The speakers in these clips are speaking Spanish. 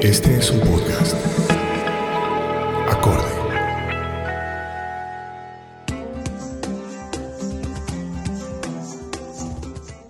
Este es un podcast. Acorde.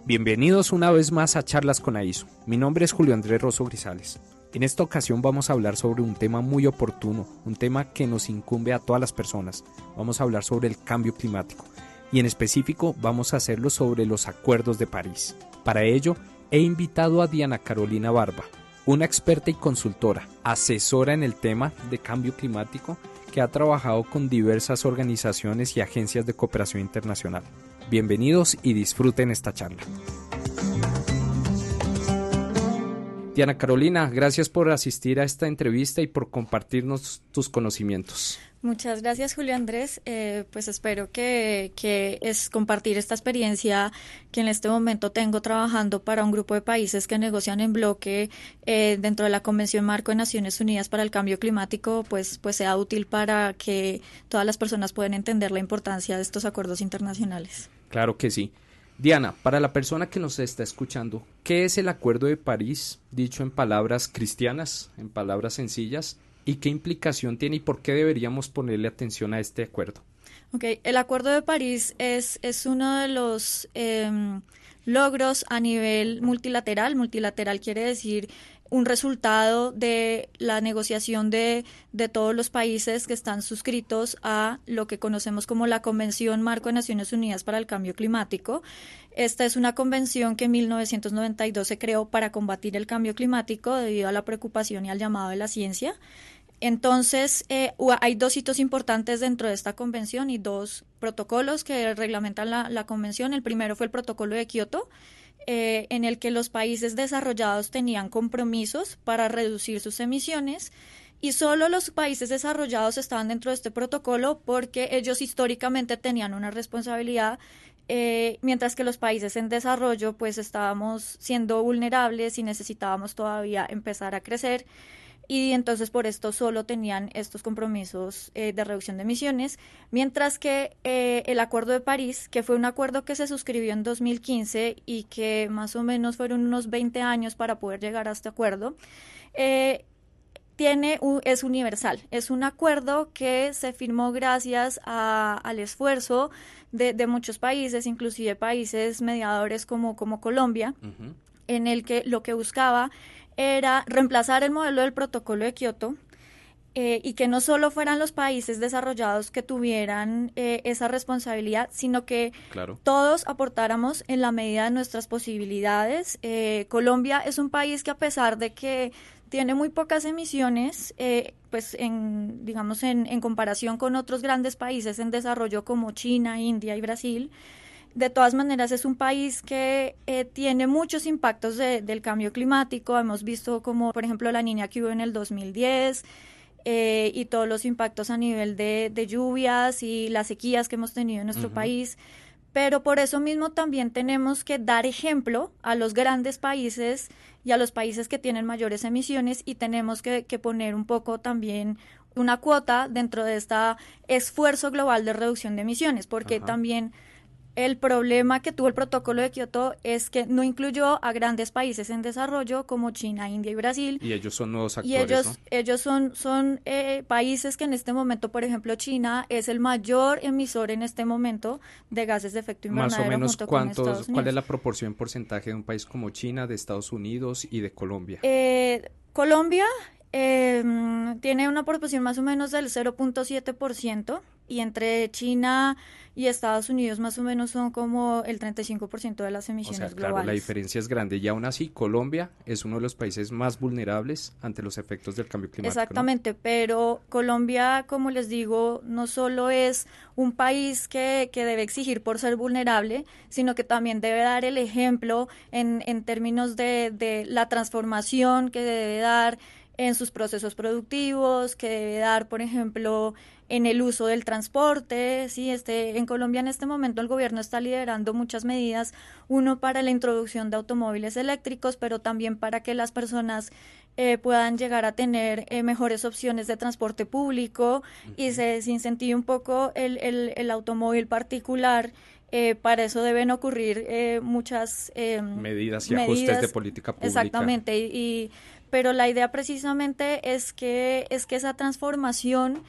Bienvenidos una vez más a Charlas con AISO. Mi nombre es Julio Andrés Rosso Grisales. En esta ocasión vamos a hablar sobre un tema muy oportuno, un tema que nos incumbe a todas las personas. Vamos a hablar sobre el cambio climático y en específico vamos a hacerlo sobre los acuerdos de París. Para ello, he invitado a Diana Carolina Barba, una experta y consultora, asesora en el tema de cambio climático que ha trabajado con diversas organizaciones y agencias de cooperación internacional. Bienvenidos y disfruten esta charla. Diana Carolina, gracias por asistir a esta entrevista y por compartirnos tus conocimientos. Muchas gracias, Julio Andrés. Eh, pues espero que, es compartir esta experiencia que en este momento tengo trabajando para un grupo de países que negocian en bloque eh, dentro de la Convención Marco de Naciones Unidas para el Cambio Climático, pues, pues sea útil para que todas las personas puedan entender la importancia de estos acuerdos internacionales. Claro que sí. Diana, para la persona que nos está escuchando, ¿qué es el Acuerdo de París, dicho en palabras cristianas, en palabras sencillas? ¿Y qué implicación tiene y por qué deberíamos ponerle atención a este acuerdo? Ok, el Acuerdo de París es, es uno de los eh, logros a nivel multilateral. Multilateral quiere decir un resultado de la negociación de, de, todos los países que están suscritos a lo que conocemos como la Convención Marco de Naciones Unidas para el Cambio Climático. Esta es una convención que en 1992 se creó para combatir el cambio climático debido a la preocupación y al llamado de la ciencia. Entonces, eh, hay dos hitos importantes dentro de esta convención y dos protocolos que reglamentan la, la convención. El primero fue el protocolo de Kioto, eh, en el que los países desarrollados tenían compromisos para reducir sus emisiones y solo los países desarrollados estaban dentro de este protocolo porque ellos históricamente tenían una responsabilidad eh, mientras que los países en desarrollo pues estábamos siendo vulnerables y necesitábamos todavía empezar a crecer y entonces por esto solo tenían estos compromisos eh, de reducción de emisiones, mientras que eh, el Acuerdo de París, que fue un acuerdo que se suscribió en 2015 y que más o menos fueron unos 20 años para poder llegar a este acuerdo, eh, tiene es universal. Es un acuerdo que se firmó gracias a, al esfuerzo de, de, muchos países, inclusive países mediadores como, como Colombia, en el que lo que buscaba era reemplazar el modelo del protocolo de Kioto eh, y que no solo fueran los países desarrollados que tuvieran eh, esa responsabilidad, sino que todos aportáramos en la medida de nuestras posibilidades. Eh, Colombia es un país que a pesar de que tiene muy pocas emisiones, pues en, digamos, en, en comparación con otros grandes países en desarrollo como China, India y Brasil, de todas maneras, es un país que eh, tiene muchos impactos de, del cambio climático. Hemos visto como, por ejemplo, la niña que hubo en el 2010 eh, y todos los impactos a nivel de, de, lluvias y las sequías que hemos tenido en nuestro país. Pero por eso mismo también tenemos que dar ejemplo a los grandes países y a los países que tienen mayores emisiones y tenemos que, que poner un poco también una cuota dentro de este esfuerzo global de reducción de emisiones, porque también el problema que tuvo el protocolo de Kioto es que no incluyó a grandes países en desarrollo como China, India y Brasil. Y ellos son nuevos actores. Y ellos, ¿no? ellos son, son eh, países que en este momento, por ejemplo, China es el mayor emisor en este momento de gases de efecto invernadero. Más o menos, cuántos, ¿cuál es la proporción porcentaje de un país como China, de Estados Unidos y de Colombia? Eh, Colombia eh, tiene una proporción más o menos del 0.7% y entre China y Estados Unidos más o menos son como el 35% de las emisiones o sea, globales. Claro, la diferencia es grande y aún así Colombia es uno de los países más vulnerables ante los efectos del cambio climático. Exactamente, ¿no? pero Colombia, como les digo, no solo es un país que, que, debe exigir por ser vulnerable, sino que también debe dar el ejemplo en, en términos de, de la transformación que debe dar en sus procesos productivos, que debe dar, por ejemplo, en el uso del transporte. Sí, este, en Colombia en este momento el gobierno está liderando muchas medidas, uno para la introducción de automóviles eléctricos, pero también para que las personas eh, puedan llegar a tener eh, mejores opciones de transporte público uh -huh. y se desincentive un poco el, el, el automóvil particular. Eh, para eso deben ocurrir eh, muchas eh, medidas y medidas, ajustes de política pública. Exactamente, y, y pero la idea precisamente es que, es que esa transformación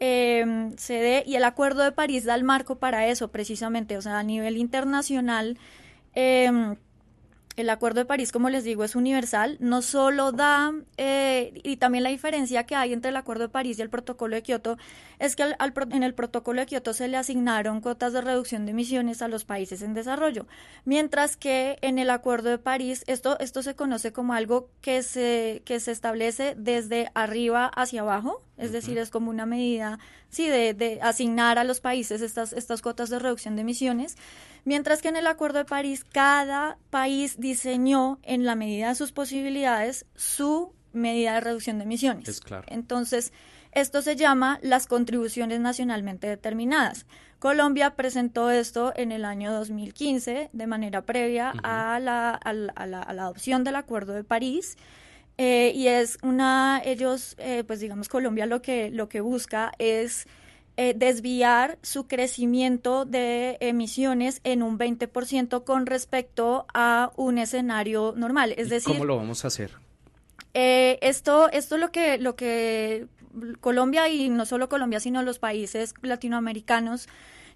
eh, se dé y el Acuerdo de París da el marco para eso precisamente, o sea, a nivel internacional. Eh, el Acuerdo de París, como les digo, es universal, no solo da, eh, y también la diferencia que hay entre el Acuerdo de París y el Protocolo de Kioto, es que al, en el Protocolo de Kioto se le asignaron cuotas de reducción de emisiones a los países en desarrollo, mientras que en el Acuerdo de París esto, esto se conoce como algo que se, que se establece desde arriba hacia abajo, es decir, es como una medida, sí, de, de asignar a los países estas, estas cuotas de reducción de emisiones. Mientras que en el Acuerdo de París, cada país diseñó en la medida de sus posibilidades su medida de reducción de emisiones. Es claro. Entonces, esto se llama las contribuciones nacionalmente determinadas. Colombia presentó esto en el año 2015 de manera previa a, la, a, la, a, la, adopción del Acuerdo de París. Eh, y es una, ellos, eh, pues digamos, Colombia lo que, lo que busca es eh, desviar su crecimiento de emisiones en un 20% con respecto a un escenario normal. Es decir, ¿cómo lo vamos a hacer? Eh, esto, esto lo que, lo que Colombia y no solo Colombia, sino los países latinoamericanos,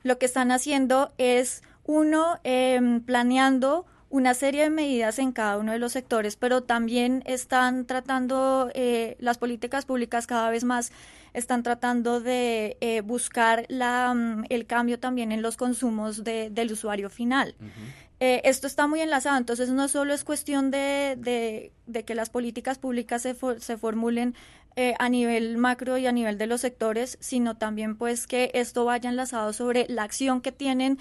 lo que están haciendo es uno eh, planeando una serie de medidas en cada uno de los sectores, pero también están tratando eh, las políticas públicas cada vez más están tratando de eh, buscar la, mm, el cambio también en los consumos de, del usuario final. eh, esto está muy enlazado, entonces no solo es cuestión de, de, de que las políticas públicas se, for, se formulen eh, a nivel macro y a nivel de los sectores, sino también pues que esto vaya enlazado sobre la acción que tienen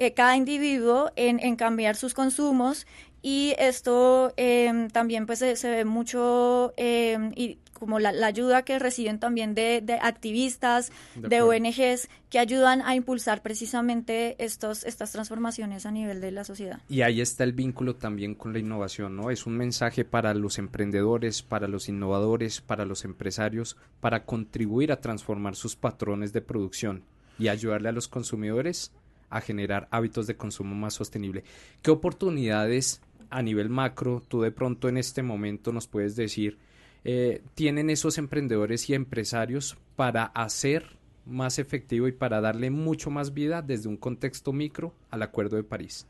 eh, cada individuo en, en, cambiar sus consumos y esto eh, también pues se, se, ve mucho eh, y como la, la, ayuda que reciben también de, de activistas, de, de, ONGs que ayudan a impulsar precisamente estos, estas transformaciones a nivel de la sociedad. Y ahí está el vínculo también con la innovación, ¿no? Es un mensaje para los emprendedores, para los innovadores, para los empresarios, para contribuir a transformar sus patrones de producción y ayudarle a los consumidores a generar hábitos de consumo más sostenible. ¿Qué oportunidades a nivel macro tú de pronto en este momento nos puedes decir eh, tienen esos emprendedores y empresarios para hacer más efectivo y para darle mucho más vida desde un contexto micro al Acuerdo de París?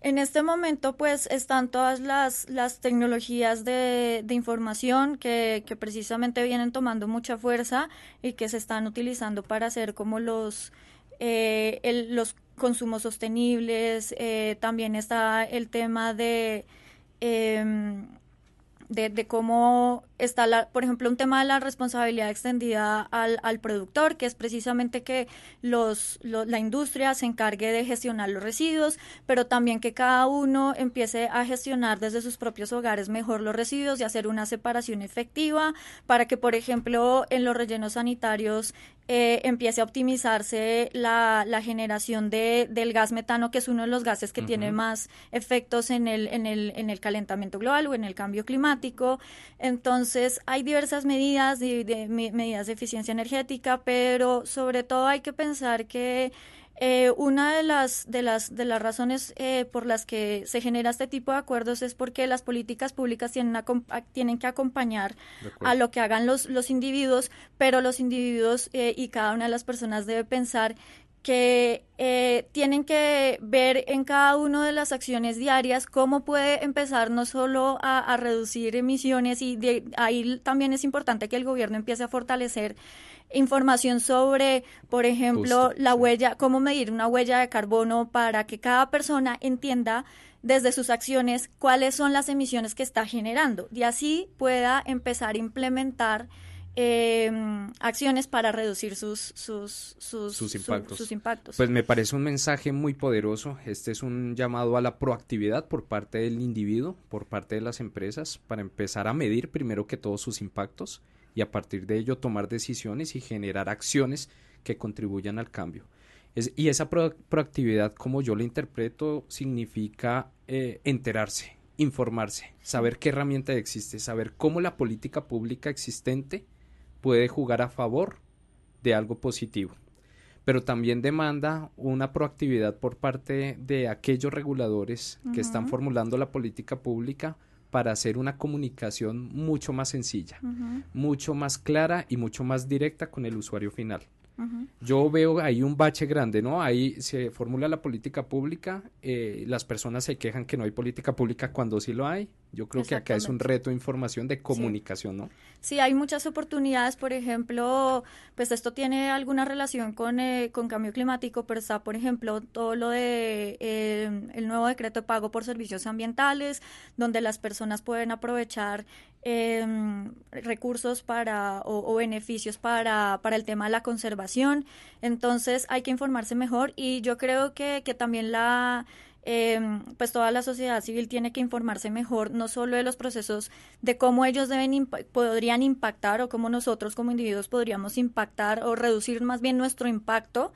En este momento, pues, están todas las, las tecnologías de, de información que, que, precisamente vienen tomando mucha fuerza y que se están utilizando para hacer como los, eh, el, los consumos sostenibles, eh, también está el tema de, eh, de, de, cómo está, la, por ejemplo, un tema de la responsabilidad extendida al, al productor, que es precisamente que los, lo, la industria se encargue de gestionar los residuos, pero también que cada uno empiece a gestionar desde sus propios hogares mejor los residuos y hacer una separación efectiva para que, por ejemplo, en los rellenos sanitarios eh, empiece a optimizarse la, la generación de, del gas metano, que es uno de los gases que uh -huh. tiene más efectos en el, en, el, en el calentamiento global o en el cambio climático. Entonces, hay diversas medidas, de, de, medidas de eficiencia energética, pero sobre todo hay que pensar que eh, una de las, de las, de las razones eh, por las que se genera este tipo de acuerdos es porque las políticas públicas tienen, a, tienen que acompañar a lo que hagan los, los individuos, pero los individuos eh, y cada una de las personas debe pensar que eh, tienen que ver en cada una de las acciones diarias cómo puede empezar no solo a, a reducir emisiones y de, ahí también es importante que el gobierno empiece a fortalecer información sobre, por ejemplo, Justo, la sí. huella, cómo medir una huella de carbono para que cada persona entienda desde sus acciones cuáles son las emisiones que está generando y así pueda empezar a implementar eh, acciones para reducir sus, sus, sus, sus, impactos. Su, sus, impactos. Pues me parece un mensaje muy poderoso. Este es un llamado a la proactividad por parte del individuo, por parte de las empresas, para empezar a medir primero que todo sus impactos y a partir de ello tomar decisiones y generar acciones que contribuyan al cambio. Es, y esa pro, proactividad, como yo la interpreto, significa eh, enterarse, informarse, saber qué herramienta existe, saber cómo la política pública existente puede jugar a favor de algo positivo. Pero también demanda una proactividad por parte de aquellos reguladores uh -huh. que están formulando la política pública para hacer una comunicación mucho más sencilla, mucho más clara y mucho más directa con el usuario final. Yo veo ahí un bache grande, ¿no? Ahí se formula la política pública, eh, las personas se quejan que no hay política pública cuando sí lo hay. Yo creo que acá es un reto de información, de comunicación, ¿no? Sí, hay muchas oportunidades, por ejemplo, pues esto tiene alguna relación con, eh, con cambio climático, pero está, por ejemplo, todo lo de eh, el nuevo decreto de pago por servicios ambientales, donde las personas pueden aprovechar em, recursos para o, beneficios para, para el tema de la conservación. Entonces hay que informarse mejor y yo creo que, que también la Em, pues toda la sociedad civil tiene que informarse mejor, no solo de los procesos de cómo ellos deben podrían impactar o cómo nosotros como individuos podríamos impactar o reducir más bien nuestro impacto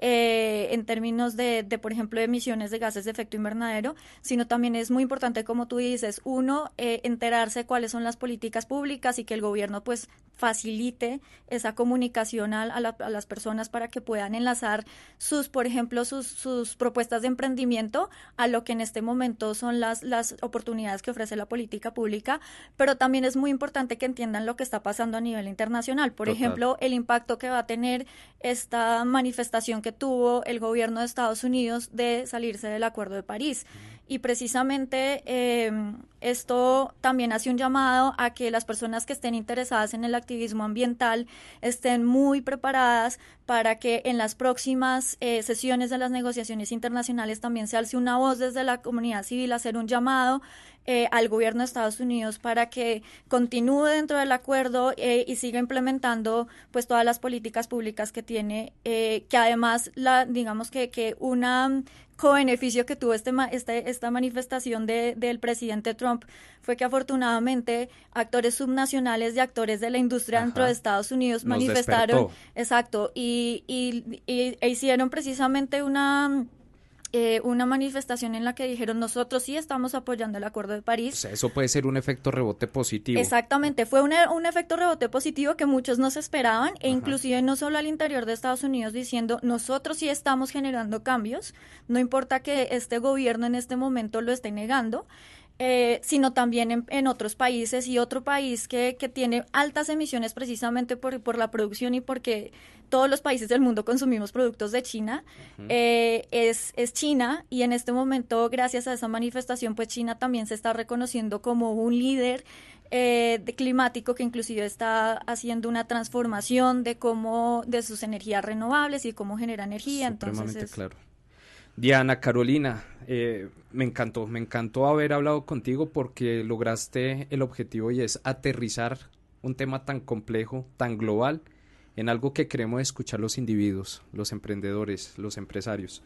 eh, en términos de, de, por ejemplo, emisiones de gases de efecto invernadero, sino también es muy importante, como tú dices, uno, eh, enterarse cuáles son las políticas públicas y que el gobierno pues facilite esa comunicación a, a, las personas para que puedan enlazar sus, por ejemplo, sus, sus propuestas de emprendimiento a lo que en este momento son las, las oportunidades que ofrece la política pública, pero también es muy importante que entiendan lo que está pasando a nivel internacional. Por ejemplo, el impacto que va a tener esta manifestación que tuvo el gobierno de Estados Unidos de salirse del Acuerdo de París. Y precisamente em, esto también hace un llamado a que las personas que estén interesadas en el activismo ambiental estén muy preparadas para que en las próximas eh, sesiones de las negociaciones internacionales también se alce una voz desde la comunidad civil, hacer un llamado eh, al gobierno de Estados Unidos para que continúe dentro del acuerdo eh, y siga implementando pues todas las políticas públicas que tiene, que además la digamos que, que una co-beneficio que tuvo este, este, esta manifestación de, del presidente Trump fue que afortunadamente actores subnacionales y actores de la industria dentro de Estados Unidos manifestaron, exacto, y, y, y, e hicieron precisamente una eh, una manifestación en la que dijeron nosotros sí estamos apoyando el Acuerdo de París. O sea, eso puede ser un efecto rebote positivo. Exactamente, fue un, un efecto rebote positivo que muchos no se esperaban e inclusive no solo al interior de Estados Unidos diciendo nosotros sí estamos generando cambios, no importa que este gobierno en este momento lo esté negando. Eh, sino también en, otros países y otro país que, que tiene altas emisiones precisamente por, por, la producción y porque todos los países del mundo consumimos productos de China, eh, es, es China y en este momento, gracias a esa manifestación, pues China también se está reconociendo como un líder eh, de climático que inclusive está haciendo una transformación de cómo, de sus energías renovables y cómo genera energía. Entonces, claro. Diana Carolina, eh, me encantó, me encantó haber hablado contigo porque lograste el objetivo y es aterrizar un tema tan complejo, tan global, en algo que queremos escuchar los individuos, los emprendedores, los empresarios.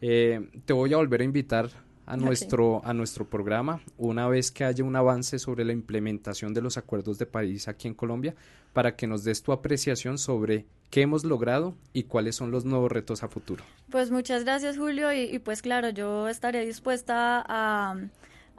Eh, te voy a volver a invitar a nuestro, a nuestro programa una vez que haya un avance sobre la implementación de los acuerdos de París aquí en Colombia para que nos des tu apreciación sobre qué hemos logrado y cuáles son los nuevos retos a futuro. Pues muchas gracias Julio y, pues claro, yo estaré dispuesta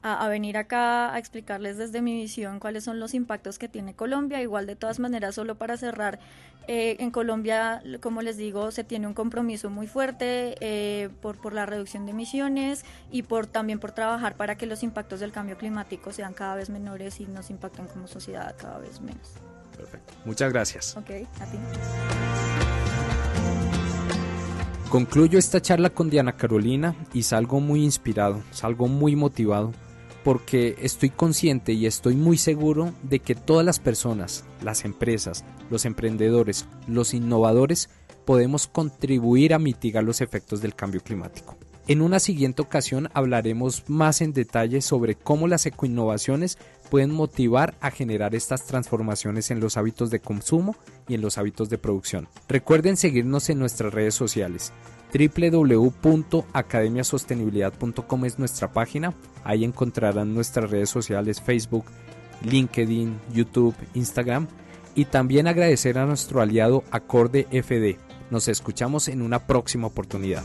a, a, venir acá a explicarles desde mi visión cuáles son los impactos que tiene Colombia. Igual de todas maneras, solo para cerrar, eh, en Colombia, como les digo, se tiene un compromiso muy fuerte eh, por, por la reducción de emisiones y por también por trabajar para que los impactos del cambio climático sean cada vez menores y nos impacten como sociedad cada vez menos. Perfecto. Muchas gracias. Ok, a ti. Concluyo esta charla con Diana Carolina y salgo muy inspirado, salgo muy motivado porque estoy consciente y estoy muy seguro de que todas las personas, las empresas, los emprendedores, los innovadores, podemos contribuir a mitigar los efectos del cambio climático. En una siguiente ocasión hablaremos más en detalle sobre cómo las ecoinnovaciones pueden motivar a generar estas transformaciones en los hábitos de consumo y en los hábitos de producción. Recuerden seguirnos en nuestras redes sociales www.academiasostenibilidad.com es nuestra página. Ahí encontrarán nuestras redes sociales Facebook, LinkedIn, YouTube, Instagram. Y también agradecer a nuestro aliado Acorde FD. Nos escuchamos en una próxima oportunidad.